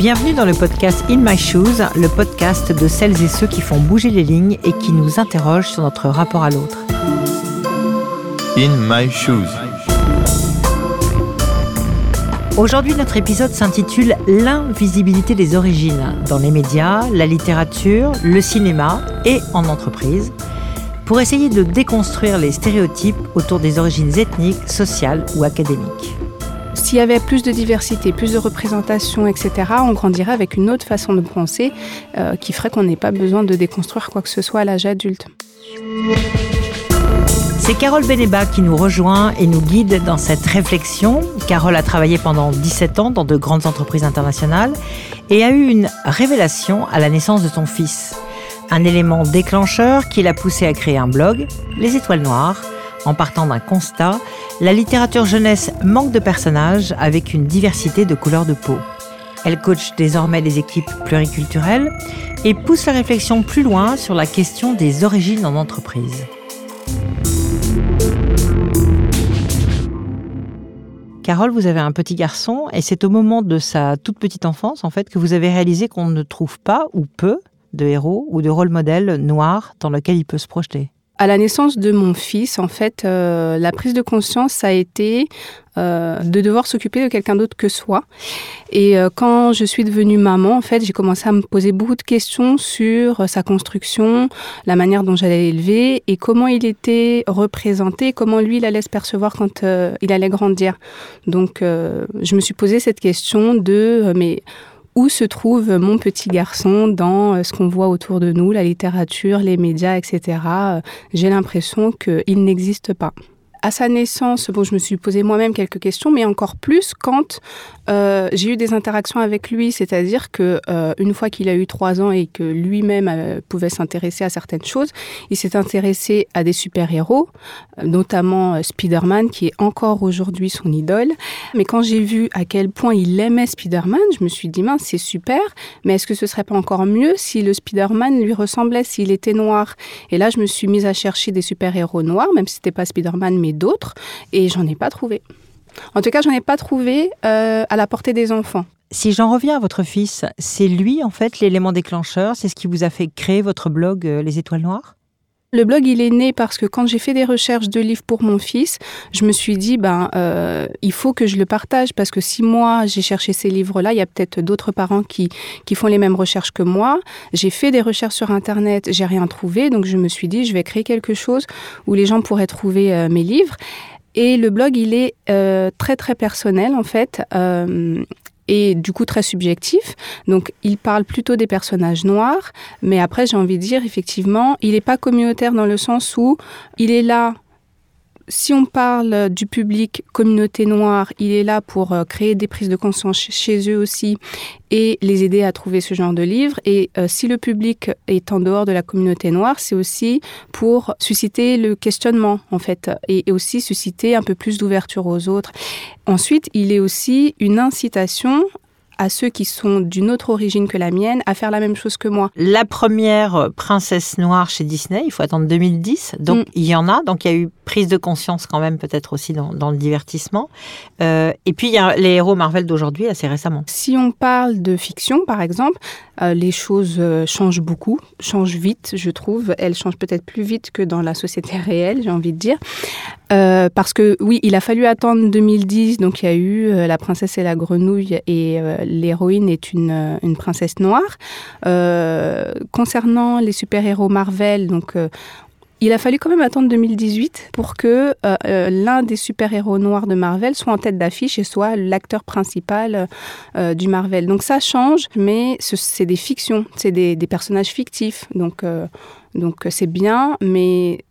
Bienvenue dans le podcast In My Shoes, le podcast de celles et ceux qui font bouger les lignes et qui nous interrogent sur notre rapport à l'autre. In My Shoes. Aujourd'hui, notre épisode s'intitule L'invisibilité des origines dans les médias, la littérature, le cinéma et en entreprise, pour essayer de déconstruire les stéréotypes autour des origines ethniques, sociales ou académiques. S'il y avait plus de diversité, plus de représentation, etc., on grandirait avec une autre façon de penser euh, qui ferait qu'on n'ait pas besoin de déconstruire quoi que ce soit à l'âge adulte. C'est Carole Beneba qui nous rejoint et nous guide dans cette réflexion. Carole a travaillé pendant 17 ans dans de grandes entreprises internationales et a eu une révélation à la naissance de son fils. Un élément déclencheur qui l'a poussé à créer un blog, Les Étoiles Noires, en partant d'un constat, la littérature jeunesse manque de personnages avec une diversité de couleurs de peau. Elle coach désormais des équipes pluriculturelles et pousse la réflexion plus loin sur la question des origines en entreprise. Carole, vous avez un petit garçon et c'est au moment de sa toute petite enfance en fait que vous avez réalisé qu'on ne trouve pas ou peu de héros ou de rôle modèle noirs dans lequel il peut se projeter. À la naissance de mon fils, en fait, euh, la prise de conscience a été euh, de devoir s'occuper de quelqu'un d'autre que soi. Et euh, quand je suis devenue maman, en fait, j'ai commencé à me poser beaucoup de questions sur sa construction, la manière dont j'allais l'élever et comment il était représenté, comment lui il allait se percevoir quand il allait grandir. Donc, je me suis posé cette question de mais où se trouve mon petit garçon dans euh, ce qu'on voit autour de nous, la littérature, les médias, etc. Euh, j'ai l'impression qu'il n'existe pas à sa naissance, bon, je me suis posé moi-même quelques questions, mais encore plus quand euh, j'ai eu des interactions avec lui, c'est-à-dire que euh, une fois qu'il a eu trois ans et que lui-même euh, pouvait s'intéresser à certaines choses, il s'est intéressé à des super-héros, notamment Spider-Man, qui est encore aujourd'hui son idole. Mais quand j'ai vu à quel point il aimait Spider-Man, je me suis dit mince, c'est super, mais est-ce que ce serait pas encore mieux si le Spider-Man lui ressemblait, s'il était noir? Et là, je me suis mise à chercher des super-héros noirs, même si c'était pas Spider-Man, mais d'autres, et j'en ai pas trouvé. En tout cas, j'en ai pas trouvé euh, à la portée des enfants. Si j'en reviens à votre fils, c'est lui en fait l'élément déclencheur, c'est ce qui vous a fait créer votre blog euh, Les Étoiles Noires? Le blog, il est né parce que quand j'ai fait des recherches de livres pour mon fils, je me suis dit, ben, euh, il faut que je le partage parce que si moi j'ai cherché ces livres-là, il y a peut-être d'autres parents qui, qui font les mêmes recherches que moi. J'ai fait des recherches sur Internet, j'ai rien trouvé, donc je me suis dit, je vais créer quelque chose où les gens pourraient trouver euh, mes livres. Et le blog, il est euh, très très personnel en fait. Euh, et du coup très subjectif. Donc il parle plutôt des personnages noirs, mais après j'ai envie de dire effectivement, il n'est pas communautaire dans le sens où il est là si on parle du public communauté noire, il est là pour euh, créer des prises de conscience chez eux aussi et les aider à trouver ce genre de livres. Et euh, si le public est en dehors de la communauté noire, c'est aussi pour susciter le questionnement en fait et, et aussi susciter un peu plus d'ouverture aux autres. Ensuite, il est aussi une incitation à ceux qui sont d'une autre origine que la mienne à faire la même chose que moi. La première princesse noire chez Disney, il faut attendre 2010. Donc mm. il y en a. Donc il y a eu prise de conscience quand même peut-être aussi dans, le divertissement. Euh, et puis il y a les héros Marvel d'aujourd'hui assez récemment. Si on parle de fiction par exemple, euh, les choses euh, changent beaucoup, changent vite je trouve. Elles changent peut-être plus vite que dans la société réelle j'ai envie de dire. parce que oui, il a fallu attendre 2010, donc il y a eu La princesse et la grenouille et l'héroïne est une, euh, princesse noire. Euh, concernant les super-héros Marvel, donc euh, il a fallu quand même attendre 2018 pour que l'un des super-héros noirs de Marvel soit en tête d'affiche et soit l'acteur principal du Marvel. Donc ça change, mais c'est des fictions, c'est des, des, personnages fictifs. Donc donc c'est bien, mais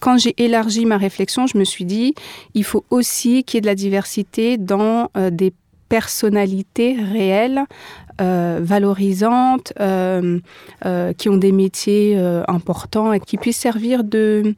quand j'ai élargi ma réflexion, je me suis dit, il faut aussi qu'il y ait de la diversité dans des personnalités réelles, euh, valorisantes, euh, euh, qui ont des métiers importants et qui puissent servir de,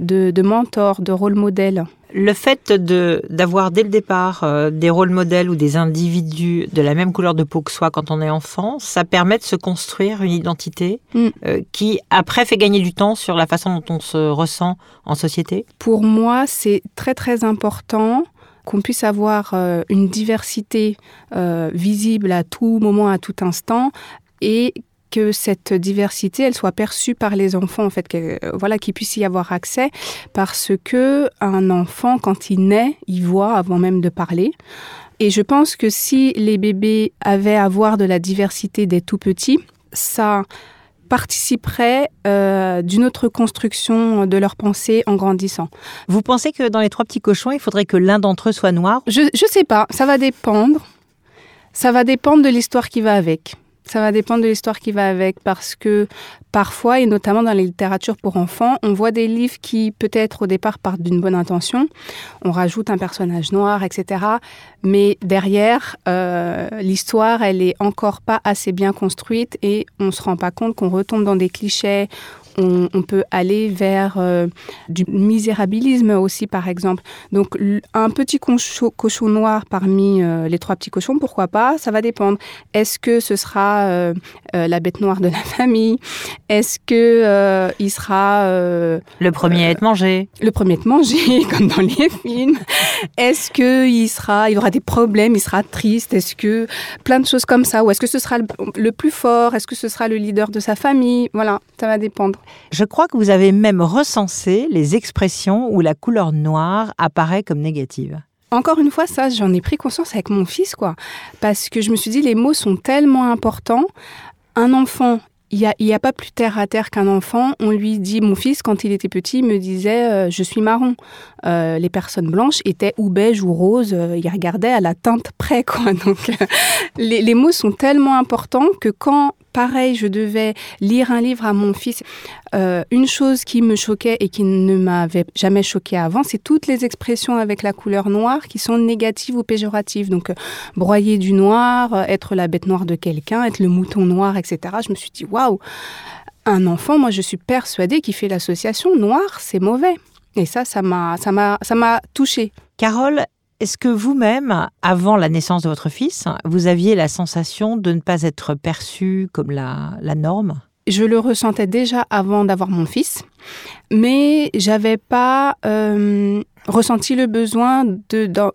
de, de mentor, de rôle modèle. Le fait d'avoir dès le départ des rôles modèles ou des individus de la même couleur de peau que soi quand on est enfant, ça permet de se construire une identité mm. qui après fait gagner du temps sur la façon dont on se ressent en société? Pour moi, c'est très très important qu'on puisse avoir euh, une diversité euh, visible à tout moment, à tout instant, et que cette diversité, elle soit perçue par les enfants, en fait, que, voilà, qu'il puisse y avoir accès, parce que un enfant, quand il naît, il voit avant même de parler. Et je pense que si les bébés avaient à voir de la diversité des tout petits, ça participerait euh, d'une autre construction de leur pensée en grandissant. Vous pensez que dans les trois petits cochons, il faudrait que l'un d'entre eux soit noir? Je ne sais pas, ça va dépendre. Ça va dépendre de l'histoire qui va avec. Ça va dépendre de l'histoire qui va avec parce que parfois, et notamment dans les littératures pour enfants, on voit des livres qui peut-être au départ partent d'une bonne intention. On rajoute un personnage noir, etc. Mais derrière, euh, l'histoire, elle est encore pas assez bien construite et on se rend pas compte qu'on retombe dans des clichés on, peut aller vers euh, du misérabilisme aussi, par exemple. Donc, un petit cochon, noir parmi euh, les trois petits cochons, pourquoi pas Ça va dépendre. Est-ce que ce sera euh, la bête noire de la famille? Est-ce que il sera le premier à être mangé Le premier à être mangé, comme dans les films. Est-ce que il sera, il aura des problèmes Il sera triste? Est-ce que plein de choses comme ça? Ou est-ce que ce sera le plus fort? Est-ce que ce sera le leader de sa famille? Voilà, ça va dépendre. Je crois que vous avez même recensé les expressions où la couleur noire apparaît comme négative. Encore une fois, ça, j'en ai pris conscience avec mon fils, quoi. Parce que je me suis dit, les mots sont tellement importants. Un enfant, il n'y a, y a, pas plus terre à terre qu'un enfant. On lui dit, mon fils, quand il était petit, me disait, euh, je suis marron. Euh, les personnes blanches étaient ou beige ou rose. Euh, il regardait à la teinte près, quoi. Donc, les, les, mots sont tellement importants que quand pareil, je devais lire un livre à mon fils. Euh, une chose qui me choquait et qui ne m'avait jamais choqué avant, c'est toutes les expressions avec la couleur noire qui sont négatives ou péjoratives. Donc, euh, broyer du noir, euh, être la bête noire de quelqu'un, être le mouton noir, etc. Je me suis dit, waouh, un enfant, moi je suis persuadée qu'il fait l'association noir, c'est mauvais. Et ça, m'a, ça m'a touchée. Carole, est-ce que vous-même, avant la naissance de votre fils, vous aviez la sensation de ne pas être perçu comme la, norme? Je le ressentais déjà avant d'avoir mon fils, mais j'avais pas euh, ressenti le besoin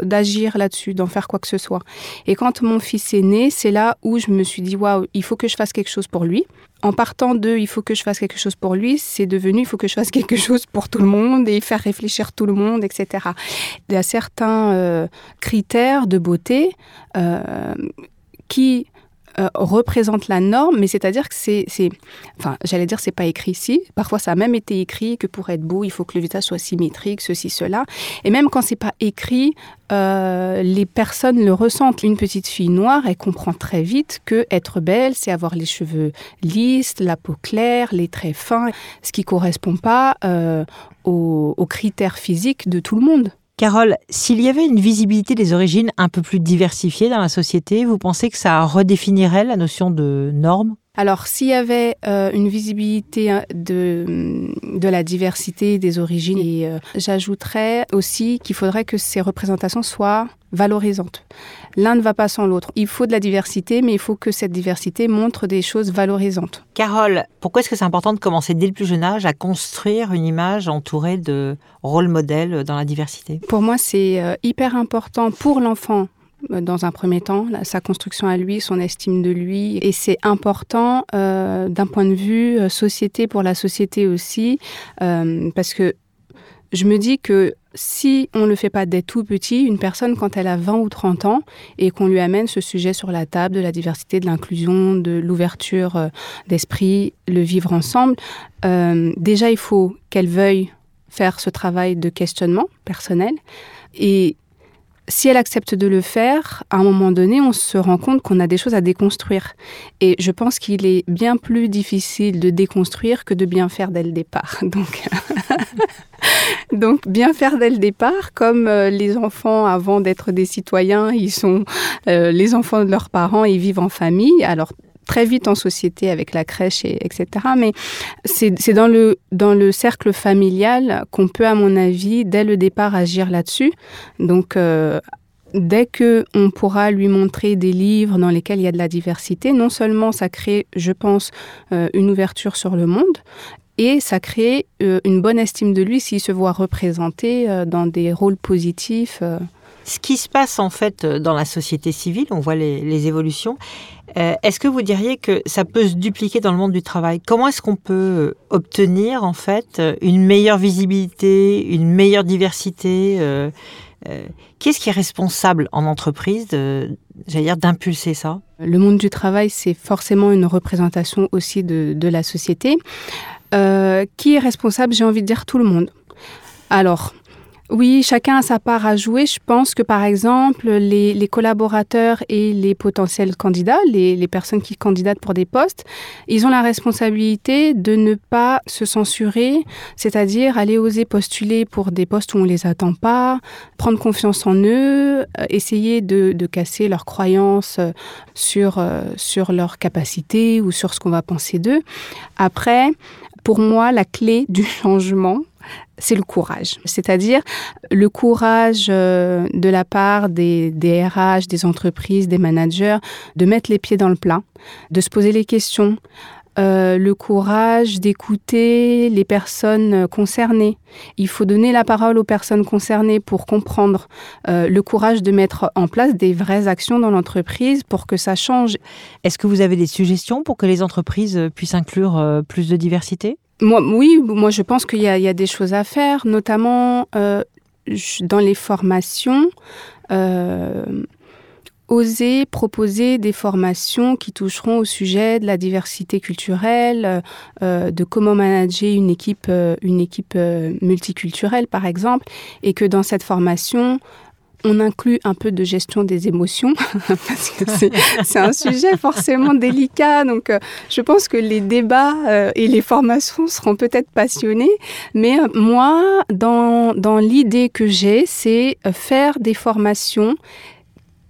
d'agir là-dessus, d'en faire quoi que ce soit. Et quand mon fils est né, c'est là où je me suis dit waouh, il faut que je fasse quelque chose pour lui. En partant de il faut que je fasse quelque chose pour lui, c'est devenu il faut que je fasse quelque chose pour tout le monde et faire réfléchir tout le monde, etc. Il y a certains euh, critères de beauté euh, qui euh, représente la norme, mais c'est-à-dire que c'est, enfin, j'allais dire, c'est pas écrit ici. Parfois, ça a même été écrit que pour être beau, il faut que le visage soit symétrique, ceci, cela. Et même quand c'est pas écrit, euh, les personnes le ressentent. Une petite fille noire, elle comprend très vite que être belle, c'est avoir les cheveux lisses, la peau claire, les traits fins, ce qui correspond pas euh, aux critères physiques de tout le monde. Carole, s'il y avait une visibilité des origines un peu plus diversifiée dans la société, vous pensez que ça redéfinirait la notion de norme? Alors, s'il y avait euh, une visibilité hein, de, de la diversité des origines, et euh, j'ajouterais aussi qu'il faudrait que ces représentations soient valorisantes. L'un ne va pas sans l'autre. Il faut de la diversité, mais il faut que cette diversité montre des choses valorisantes. Carole, pourquoi est-ce que c'est important de commencer dès le plus jeune âge à construire une image entourée de rôles modèles dans la diversité? Pour moi, c'est euh, hyper important pour l'enfant dans un premier temps, sa construction à lui, son estime de lui. Et c'est important euh, d'un point de vue euh, société pour la société aussi, euh, parce que je me dis que si on ne le fait pas dès tout petit, une personne, quand elle a 20 ou 30 ans, et qu'on lui amène ce sujet sur la table de la diversité, de l'inclusion, de l'ouverture d'esprit, le vivre ensemble, déjà il faut qu'elle veuille faire ce travail de questionnement personnel. Et si elle accepte de le faire, à un moment donné, on se rend compte qu'on a des choses à déconstruire. Et je pense qu'il est bien plus difficile de déconstruire que de bien faire dès le départ. Donc, bien faire dès le départ, comme euh, les enfants, avant d'être des citoyens, ils sont euh, les enfants de leurs parents, ils vivent en famille. Alors très vite en société avec la crèche, et, etc. Mais c'est dans le, dans le cercle familial qu'on peut, à mon avis, dès le départ, agir là-dessus. Donc, euh, dès que on pourra lui montrer des livres dans lesquels il y a de la diversité, non seulement ça crée, je pense, euh, une ouverture sur le monde, et ça crée euh, une bonne estime de lui s'il se voit représenté dans des rôles positifs Ce qui se passe en fait dans la société civile, on voit les, évolutions. Euh, est-ce que vous diriez que ça peut se dupliquer dans le monde du travail? Comment est-ce qu'on peut obtenir en fait une meilleure visibilité, une meilleure diversité euh, euh, Qu'est-ce qui est responsable en entreprise, j'allais dire, d'impulser ça? Le monde du travail, c'est forcément une représentation aussi de, de la société. qui est responsable J'ai envie de dire tout le monde? Alors, oui, chacun a sa part à jouer. Je pense que par exemple, les, collaborateurs et les potentiels candidats, les, personnes qui candidatent pour des postes, ils ont la responsabilité de ne pas se censurer, c'est-à-dire aller oser postuler pour des postes où on les attend pas, prendre confiance en eux, euh, essayer de, casser leurs croyances euh, sur, euh, sur leurs capacités ou sur ce qu'on va penser d'eux. Après, pour moi, la clé du changement, c'est le courage. C'est-à-dire le courage euh, de la part des, des, RH, des entreprises, des managers, de mettre les pieds dans le plat, de se poser les questions. Euh, le courage d'écouter les personnes concernées. Il faut donner la parole aux personnes concernées pour comprendre. Euh, le courage de mettre en place des vraies actions dans l'entreprise pour que ça change. Est-ce que vous avez des suggestions pour que les entreprises puissent inclure plus de diversité? Oui, moi je pense qu'il y, a des choses à faire, notamment euh, dans les formations. Euh, oser proposer des formations qui toucheront au sujet de la diversité culturelle, euh, de comment manager une équipe, une équipe multiculturelle par exemple, et que dans cette formation, on inclut un peu de gestion des émotions, parce que c'est un sujet forcément délicat. Donc, euh, je pense que les débats euh, et les formations seront peut-être passionnés. Mais euh, moi, dans, l'idée que j'ai, c'est faire des formations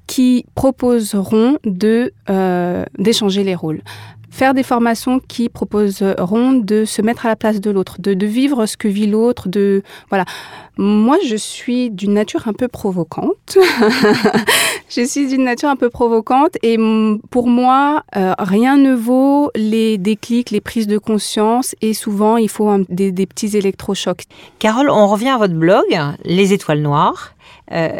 qui proposeront d'échanger les rôles faire des formations qui proposeront de se mettre à la place de l'autre, de, vivre ce que vit l'autre, de voilà. Moi, je suis d'une nature un peu provocante. je suis d'une nature un peu provocante et pour moi, euh, rien ne vaut les déclics, les prises de conscience et souvent il faut des, petits électrochocs. Carole, on revient à votre blog, Les Étoiles Noires. Euh,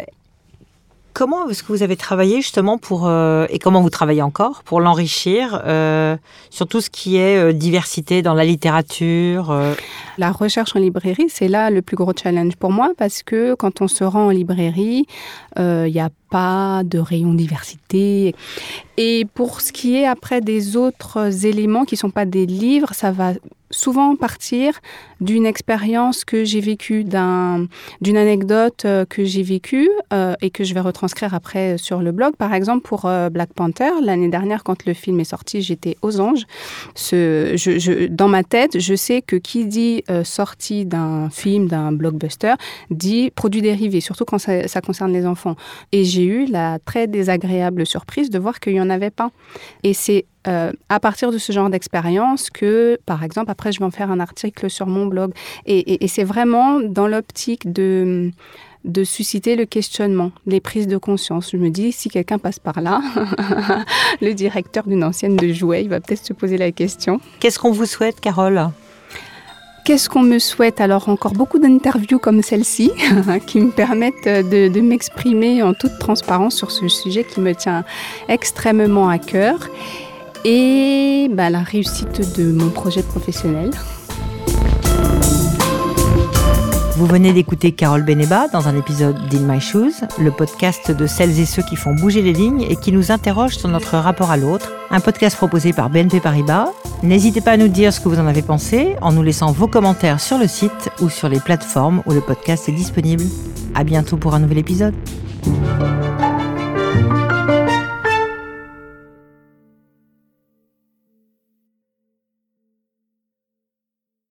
Comment est-ce que vous avez travaillé justement pour, euh, et comment vous travaillez encore pour l'enrichir euh, sur tout ce qui est euh, diversité dans la littérature La recherche en librairie, c'est là le plus gros challenge pour moi parce que quand on se rend en librairie, il n'y a pas de rayon diversité. Et pour ce qui est après des autres éléments qui ne sont pas des livres, ça va souvent partir d'une expérience que j'ai vécue, d'une anecdote euh, que j'ai vécue euh, et que je vais retranscrire après sur le blog. Par exemple, pour euh, Black Panther, l'année dernière, quand le film est sorti, j'étais aux anges. Dans ma tête, je sais que qui dit sortie d'un film, d'un blockbuster, dit produit dérivé, surtout quand ça, ça concerne les enfants. Et j'ai eu la très désagréable surprise de voir qu'il n'y en avait pas. Et c'est euh, à partir de ce genre d'expérience que, par exemple, après, je vais en faire un article sur mon blog. Et, c'est vraiment dans l'optique de, de susciter le questionnement, les prises de conscience. Je me dis, si quelqu'un passe par là, le directeur d'une ancienne de jouet, il va peut-être se poser la question. Qu'est-ce qu'on vous souhaite, Carole? Qu'est-ce qu'on me souhaite Alors encore beaucoup d'interviews comme celle-ci qui me permettent de, m'exprimer en toute transparence sur ce sujet qui me tient extrêmement à cœur et bah, la réussite de mon projet professionnel. Vous venez d'écouter Carole Beneba dans un épisode d'In My Shoes, le podcast de celles et ceux qui font bouger les lignes et qui nous interrogent sur notre rapport à l'autre. Un podcast proposé par BNP Paribas. N'hésitez pas à nous dire ce que vous en avez pensé en nous laissant vos commentaires sur le site ou sur les plateformes où le podcast est disponible. À bientôt pour un nouvel épisode.